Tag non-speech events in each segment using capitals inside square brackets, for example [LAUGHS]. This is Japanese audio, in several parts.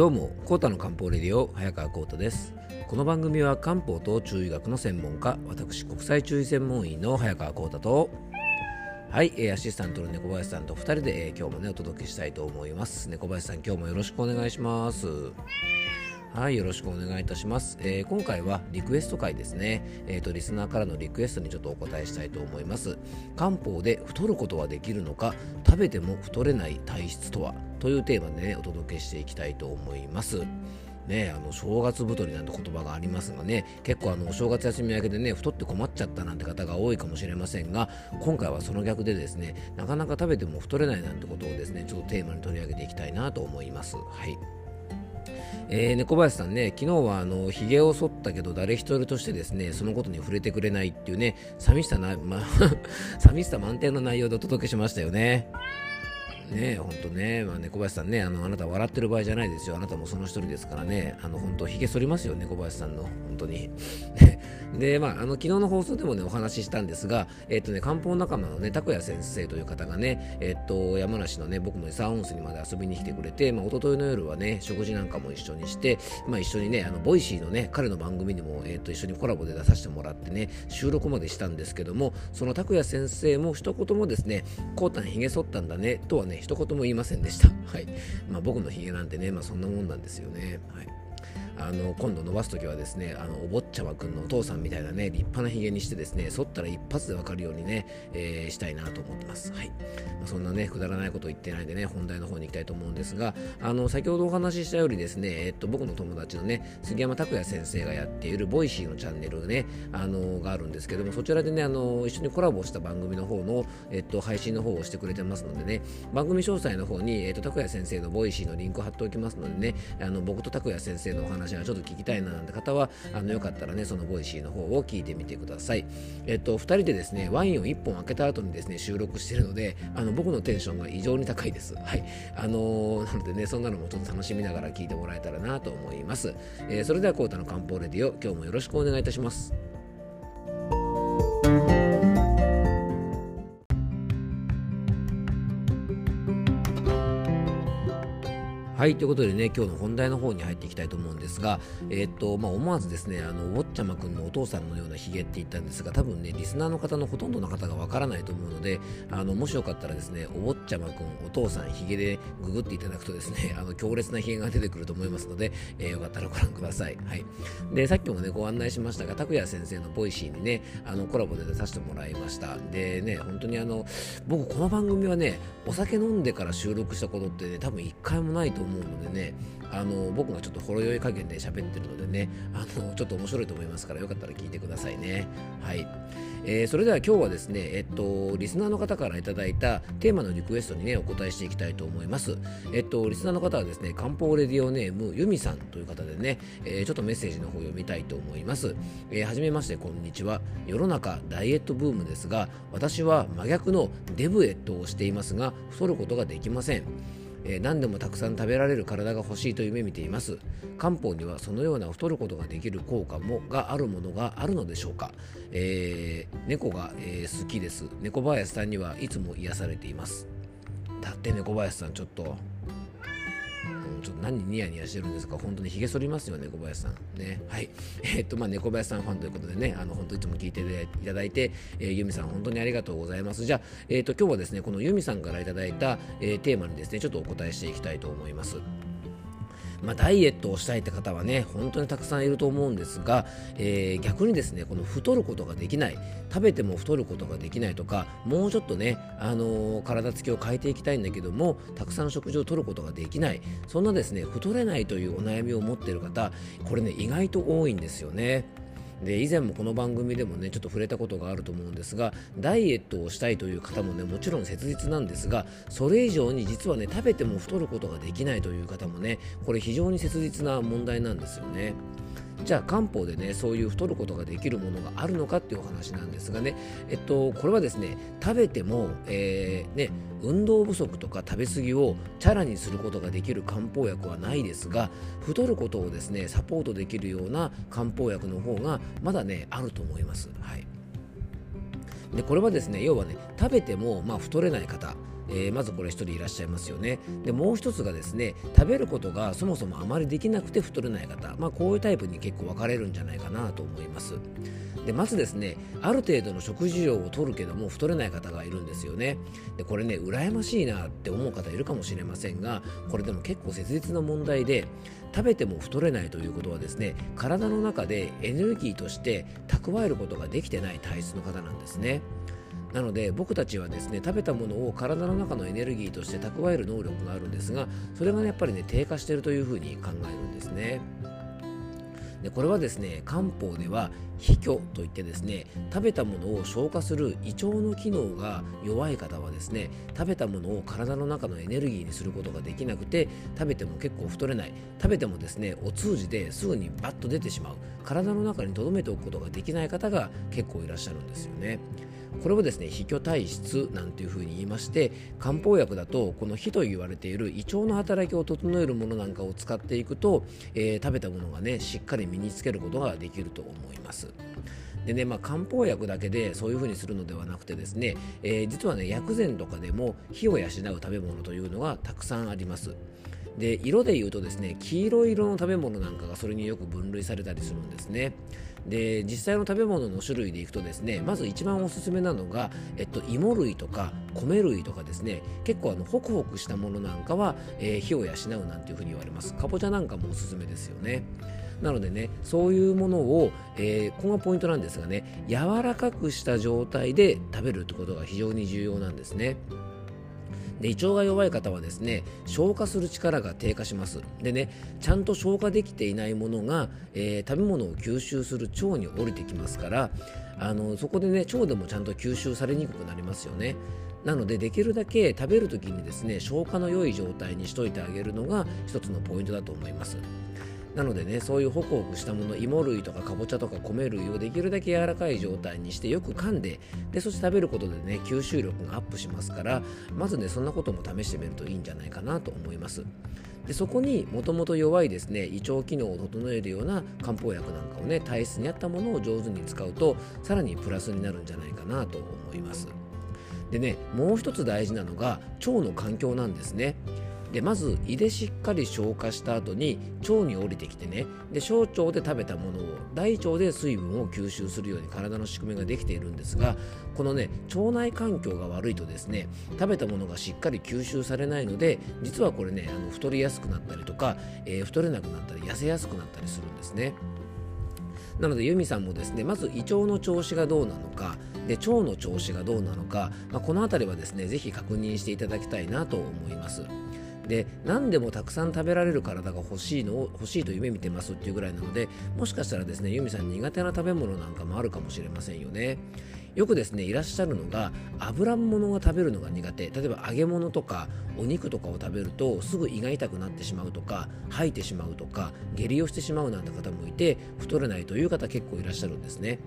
どうもコータの漢方レディオ早川コータです。この番組は漢方と中医学の専門家私国際中医専門医の早川コータとはい、えアシスタントの猫林さんと2人で、えー、今日もねお届けしたいと思います。猫林さん今日もよろしくお願いします。はい、よろしくお願いいたします。えー、今回はリクエスト回ですね。えっ、ー、と、リスナーからのリクエストにちょっとお答えしたいと思います。漢方で太ることはできるのか、食べても太れない体質とは？というテーマでね、お届けしていきたいと思います。ね、あの正月太りなんて言葉がありますがね結構あのお正月休み明けでね太って困っちゃったなんて方が多いかもしれませんが今回はその逆でですねなかなか食べても太れないなんてことをですねちょっとテーマに取り上げていきたいなと思います。はいえー、猫林さんね、昨日はあの髭を剃ったけど誰一人としてですねそのことに触れてくれないっていうね寂しさな、ま、[LAUGHS] 寂しさ満点の内容でお届けしましたよね。ね本当ね、まあ、猫林さんねあの、あなた笑ってる場合じゃないですよ、あなたもその一人ですからね、あの本当、ひげ剃りますよ、猫林さんの、本当に。[LAUGHS] で、まあ、あの昨日の放送でもね、お話ししたんですが、えっ、とね、漢方仲間のね、拓也先生という方がね、えっ、と、山梨のね、僕の石和温泉にまで遊びに来てくれて、まあ、一昨日の夜はね、食事なんかも一緒にして、まあ、一緒にね、あの Voicy のね、彼の番組にも、えっ、と、一緒にコラボで出させてもらってね、収録までしたんですけども、その拓也先生も一言もですね、こうたんひげ剃ったんだね、とはね、一言も言いませんでした。はい。まあ、僕のヒゲなんてね、まあ、そんなもんなんですよね。はい。あの今度伸ばす時はですねあのお坊ちゃまくんのお父さんみたいなね立派なひげにしてですね剃ったら一発でわかるようにね、えー、したいなと思ってます。はいまあ、そんなねくだらないこと言ってないでね本題の方に行きたいと思うんですがあの先ほどお話しした通りですね、えっと、僕の友達のね杉山拓也先生がやっている Voicy のチャンネルねあのがあるんですけどもそちらでねあの一緒にコラボした番組の方の、えっと、配信の方をしてくれてますのでね番組詳細の方に、えっと、拓也先生の Voicyのリンクを貼っておきますのでねあの僕と拓也先生のお話ちょっと聞きたいななんて方はあのよかったらねその Voicyの方を聞いてみてください。えっと2人でですねワインを1本開けた後にですね収録してるのであの僕のテンションが異常に高いです。はい。あのー、なのでねそんなのもちょっと楽しみながら聞いてもらえたらなと思います、えー、それではコータの漢方レディオ今日もよろしくお願いいたします。はいということでね今日の本題の方に入っていきたいと思うんですが、えー、っとまあ、思わずですねあのウォッチャマ君のお父さんのようなヒゲって言ったんですが多分ねリスナーの方のほとんどの方がわからないと思うのであのもしよかったらですねおウォッチャマ君お父さんヒゲでググっていただくとですね [LAUGHS] あの強烈なヒゲが出てくると思いますので、えー、よかったらご覧ください。はい、でさっきもねご案内しましたが拓也先生の Voicy にねあのコラボで出させてもらいました。でね本当にあの僕この番組はねお酒飲んでから収録したことってね多分一回もないと思うのでねあの僕がちょっとほろ酔い加減で喋ってるのでねあのちょっと面白いと思いますからよかったら聞いてくださいね。はい、えー、それでは今日はですねえっとリスナーの方からいただいたテーマのリクエストにねお答えしていきたいと思います。えっとリスナーの方はですね漢方レディオネームユミさんという方でね、えー、ちょっとメッセージの方を読みたいと思います。えー、はじめましてこんにちは。世の中ダイエットブームですが私は真逆のデブエットをしていますが太ることができません。えー、何でもたくさん食べられる体が欲しいと夢見ています。漢方にはそのような太ることができる効果もがあるものがあるのでしょうか、えー、猫が、えー、好きです。猫林さんにはいつも癒されています。だって猫林さんちょっとちょっと何ニヤニヤしてるんですか？本当にひげ剃りますよね、小林さん。ね。はい。[LAUGHS] えー、っと、まあ、猫林さんファンということでね、あの、本当いつも聞いていただいて、えー、ユミさん本当にありがとうございます。じゃあ、えー、っと、今日はですね、このユミさんからいただいた、えー、テーマにですね、ちょっとお答えしていきたいと思います。まあ、ダイエットをしたいって方はね本当にたくさんいると思うんですが、えー、逆にですねこの太ることができない食べても太ることができないとかもうちょっとね、あのー、体つきを変えていきたいんだけどもたくさん食事をとることができないそんなですね太れないというお悩みを持っている方これね意外と多いんですよね。で以前もこの番組でもねちょっと触れたことがあると思うんですがダイエットをしたいという方もねもちろん切実なんですがそれ以上に実はね食べても太ることができないという方もねこれ非常に切実な問題なんですよね。じゃあ漢方でねそういう太ることができるものがあるのかっていうお話なんですがねえっとこれはですね食べても、えー、ね運動不足とか食べ過ぎをチャラにすることができる漢方薬はないですが太ることをですねサポートできるような漢方薬の方がまだねあると思います。はいでこれはですね要はね食べてもまあ太れない方えー、まずこれ1人いらっしゃいますよね。でもう1つがですね食べることがそもそもあまりできなくて太れない方、まあ、こういうタイプに結構分かれるんじゃないかなと思います。でまずですねある程度の食事量を取るけども太れない方がいるんですよね。でこれね羨ましいなって思う方いるかもしれませんがこれでも結構切実な問題で食べても太れないということはですね体の中でエネルギーとして蓄えることができてない体質の方なんですね。なので僕たちはですね食べたものを体の中のエネルギーとして蓄える能力があるんですがそれが、ね、やっぱりね低下しているというふうに考えるんですね。でこれはですね漢方では脾虚といってですね食べたものを消化する胃腸の機能が弱い方はですね食べたものを体の中のエネルギーにすることができなくて食べても結構太れない食べてもですねお通じですぐにバッと出てしまう体の中に留めておくことができない方が結構いらっしゃるんですよね。これをですね脾虚体質なんていうふうに言いまして漢方薬だとこの脾と言われている胃腸の働きを整えるものなんかを使っていくと、えー、食べたものがねしっかり身につけることができると思います。でね、まあ、漢方薬だけでそういうふうにするのではなくてですね、えー、実はね薬膳とかでも火を養う食べ物というのがたくさんあります。で色で言うとですね黄色い色の食べ物なんかがそれによく分類されたりするんですねで実際の食べ物の種類でいくとですねまず一番おすすめなのが、えっと、芋類とか米類とかですね。結構あのホクホクしたものなんかは、えー、火を養うなんていうふうに言われます。かぼちゃなんかもおすすめですよね。なのでねそういうものを、えー、ここがポイントなんですがね柔らかくした状態で食べるってことが非常に重要なんですね。で胃腸が弱い方はですね消化する力が低下します。でねちゃんと消化できていないものが、えー、食べ物を吸収する腸に降りてきますからあのそこでね腸でもちゃんと吸収されにくくなりますよね。なのでできるだけ食べる時にですね消化の良い状態にしといてあげるのが一つのポイントだと思います。なのでねそういうホクホクしたもの芋類とかかぼちゃとか米類をできるだけ柔らかい状態にしてよく噛んででそして食べることでね吸収力がアップしますからまずねそんなことも試してみるといいんじゃないかなと思います。でそこにもともと弱いですね胃腸機能を整えるような漢方薬なんかをね体質に合ったものを上手に使うとさらにプラスになるんじゃないかなと思います。でねもう一つ大事なのが腸の環境なんですね。でまず胃でしっかり消化した後に腸に降りてきてねで小腸で食べたものを大腸で水分を吸収するように体の仕組みができているんですがこのね腸内環境が悪いとですね食べたものがしっかり吸収されないので実はこれねあの太りやすくなったりとか、えー、太れなくなったり痩せやすくなったりするんですね。なのでユミさんもですねまず胃腸の調子がどうなのかで腸の調子がどうなのか、まあ、この辺りはですね是非確認していただきたいなと思います。で何でもたくさん食べられる体が欲しいのを欲しいと夢見てますっていうぐらいなのでもしかしたらですねユミさん苦手な食べ物なんかもあるかもしれませんよね。よくですねいらっしゃるのが油物が食べるのが苦手。例えば揚げ物とかお肉とかを食べるとすぐ胃が痛くなってしまうとか吐いてしまうとか下痢をしてしまうなんて方もいて太れないという方結構いらっしゃるんですね。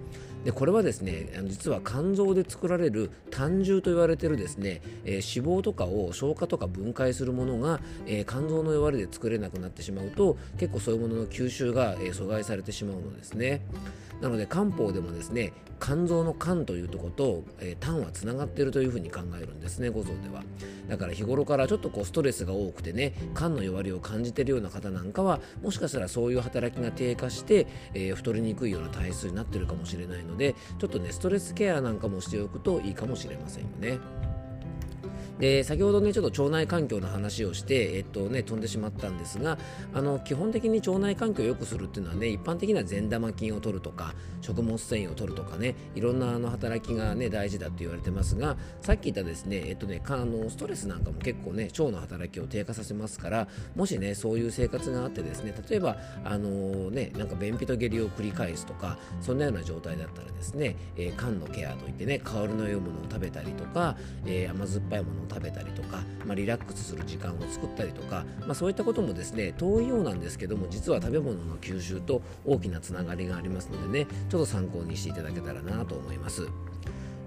でこれはですね実は肝臓で作られる胆汁と言われてるですね、えー、脂肪とかを消化とか分解するものが、えー、肝臓の弱りで作れなくなってしまうと結構そういうものの吸収が、えー、阻害されてしまうのですね。なので漢方でもですね肝臓の肝というところと、えー、胆はつながっているというふうに考えるんですね五臓では。だから日頃からちょっとこうストレスが多くてね肝の弱りを感じてるような方なんかはもしかしたらそういう働きが低下して、えー、太りにくいような体質になってるかもしれないのでちょっとねストレスケアなんかもしておくといいかもしれませんよね。で先ほどねちょっと腸内環境の話をして、えっとね、飛んでしまったんですがあの基本的に腸内環境を良くするっていうのはね一般的な善玉菌を取るとか食物繊維を取るとかねいろんなあの働きがね大事だって言われてますがさっき言ったですねえっとねあのストレスなんかも結構ね腸の働きを低下させますからもしねそういう生活があってですね例えばあのねなんか便秘と下痢を繰り返すとかそんなような状態だったらですね、えー、肝のケアといってね香りの良いものを食べたりとか、えー、甘酸っぱいものを食べたりとか、まあ、リラックスする時間を作ったりとか、まあ、そういったこともですね遠いようなんですけども実は食べ物の吸収と大きなつながりがありますのでねちょっと参考にしていただけたらなと思います。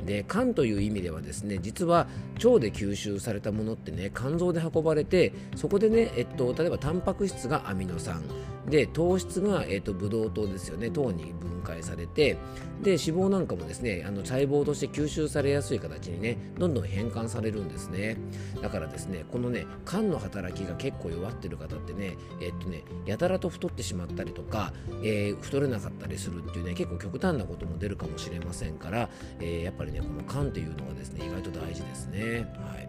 で肝という意味ではですね実は腸で吸収されたものってね肝臓で運ばれてそこでね、えっと、例えばタンパク質がアミノ酸。で糖質が、えーと、ブドウ糖ですよね。糖に分解されて。で脂肪なんかもですねあの細胞として吸収されやすい形にねどんどん変換されるんですね。だからですねこのね肝の働きが結構弱ってる方ってねえっ、とねやたらと太ってしまったりとか、えー、太れなかったりするっていうね結構極端なことも出るかもしれませんから、えー、やっぱりねこの肝っていうのがですね意外と大事ですね。はい。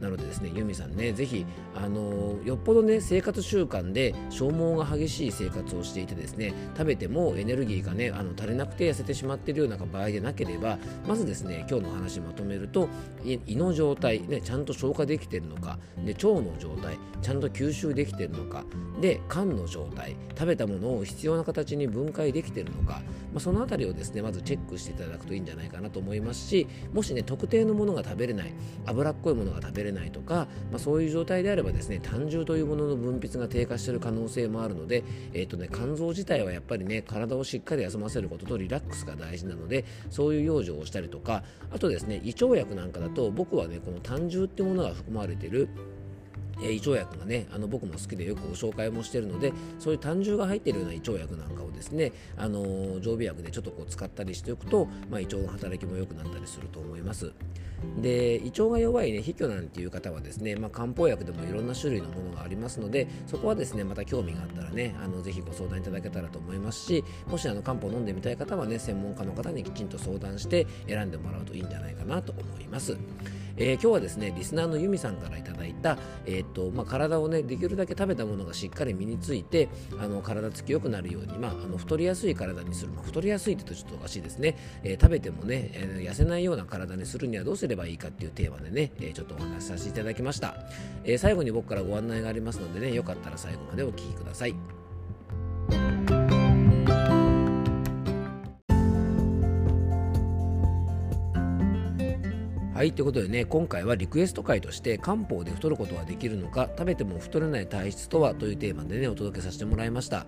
なのでですねユミさんねぜひあのよっぽどね生活習慣で消耗が激しい生活をしていてですね食べてもエネルギーがねあの足りなくて痩せてしまっているような場合でなければまずですね今日の話まとめると胃の状態ねちゃんと消化できているのかで腸の状態ちゃんと吸収できているのかで肝の状態食べたものを必要な形に分解できているのか、まあ、その辺りをですねまずチェックしていただくといいんじゃないかなと思いますしもしね特定のものが食べれない脂っこいものが食べれないれないとか、まあ、そういう状態であればですね胆汁というものの分泌が低下している可能性もあるので、えーとね、肝臓自体はやっぱりね体をしっかり休ませることとリラックスが大事なのでそういう養生をしたりとかあとですね胃腸薬なんかだと僕はねこの胆汁ってものが含まれているえ胃腸薬がねあの僕も好きでよくご紹介もしているのでそういう胆汁が入っているような胃腸薬なんかをですねあの常備薬でちょっとこう使ったりしておくと、まあ、胃腸の働きも良くなったりすると思います。で胃腸が弱いね、卑怯なんていう方はですね、まあ、漢方薬でもいろんな種類のものがありますので、そこはですね、また興味があったらね、あのぜひご相談いただけたらと思いますし、もしあの漢方を飲んでみたい方はね、専門家の方にきちんと相談して選んでもらうといいんじゃないかなと思います。えー、今日はですねリスナーのユミさんからいただいた、えーとまあ、体をねできるだけ食べたものがしっかり身についてあの体つきよくなるように、まあ、あの太りやすい体にする、まあ、太りやすいって言うとちょっとおかしいですね、えー、食べてもね、えー、痩せないような体にするにはどうすればいいかっていうテーマでね、え、ちょっとお話しさせていただきました、え、最後に僕からご案内がありますのでねよかったら最後までお聞きください。はいということでね今回はリクエスト回として漢方で太ることはできるのか食べても太れない体質とはというテーマでねお届けさせてもらいました。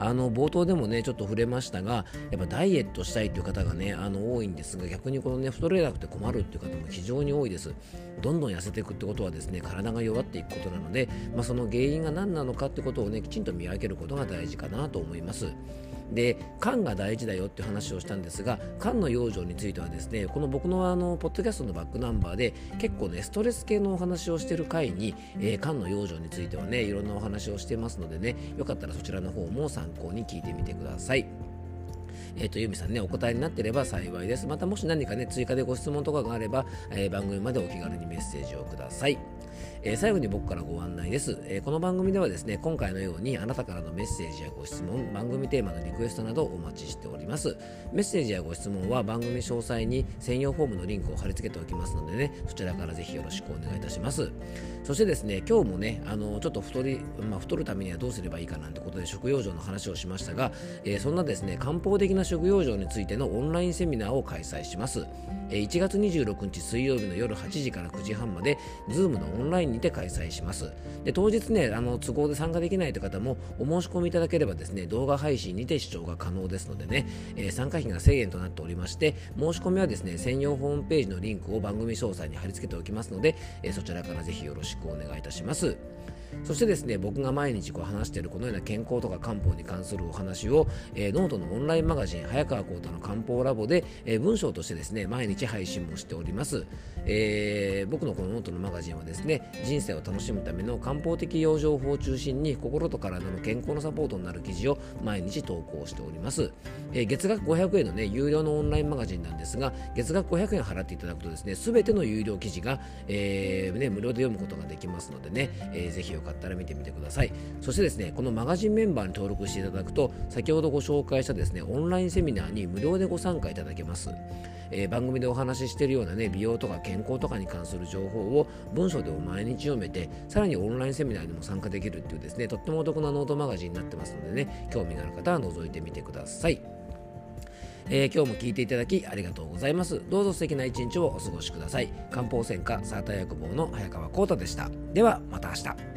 あの冒頭でもねちょっと触れましたがやっぱダイエットしたいという方がねあの多いんですが逆にこのね太れなくて困るっていう方も非常に多いです。どんどん痩せていくってことはですね体が弱っていくことなので、まあ、その原因が何なのかってことをねきちんと見分けることが大事かなと思います。で肝が大事だよっていう話をしたんですが肝の養生についてはですねこの僕のあのポッドキャストのバックナンバーで結構ねストレス系のお話をしている回に、えー、肝の養生についてはねいろんなお話をしてますのでねよかったらそちらの方も参考に聞いてみてください。えっ、ー、と、ユミさんね、お答えになってれば幸いです。またもし何かね、追加でご質問とかがあれば、えー、番組までお気軽にメッセージをください。えー、最後に僕からご案内です、えー、この番組ではですね今回のようにあなたからのメッセージやご質問番組テーマのリクエストなどお待ちしております。メッセージやご質問は番組詳細に専用フォームのリンクを貼り付けておきますのでねそちらからぜひよろしくお願いいたします。そしてですね今日もねあのちょっと太り、まあ、太るためにはどうすればいいかなんてことで食用生の話をしましたが、えー、そんなですね漢方的な食用生についてのオンラインセミナーを開催します。1月26日水曜日の夜8時から9時半まで Zoom のオンラインにて開催します。で当日ね、あの都合で参加できないという方もお申し込みいただければですね、動画配信にて視聴が可能ですのでね、えー、参加費が1000円となっておりまして、申し込みはですね、専用ホームページのリンクを番組詳細に貼り付けておきますので、えー、そちらからぜひよろしくお願いいたします。そしてですね、僕が毎日こう話しているこのような健康とか漢方に関するお話を、えー、ノートのオンラインマガジン、早川幸太の漢方ラボで、えー、文章としてですね、毎日配信もしております。えー、僕のこのノートのマガジンはですね、人生を楽しむための漢方的養生法を中心に心と体の健康のサポートになる記事を毎日投稿しております。えー、月額500円のね、有料のオンラインマガジンなんですが、月額500円払っていただくとですね、すべての有料記事が、えーね、無料で読むことができますのでね、えー、ぜひよかったら見てみてくださいそしてですねこのマガジンメンバーに登録していただくと先ほどご紹介したですねオンラインセミナーに無料でご参加いただけますえー、番組でお話ししているようなね美容とか健康とかに関する情報を文章でも毎日読めてさらにオンラインセミナーにも参加できるっていうですねとってもお得なノートマガジンになってますのでね興味がある方は覗いてみてくださいえー、今日も聞いていただきありがとうございます。どうぞ素敵な一日をお過ごしください。漢方専科サーター薬房の早川幸太でした。ではまた明日。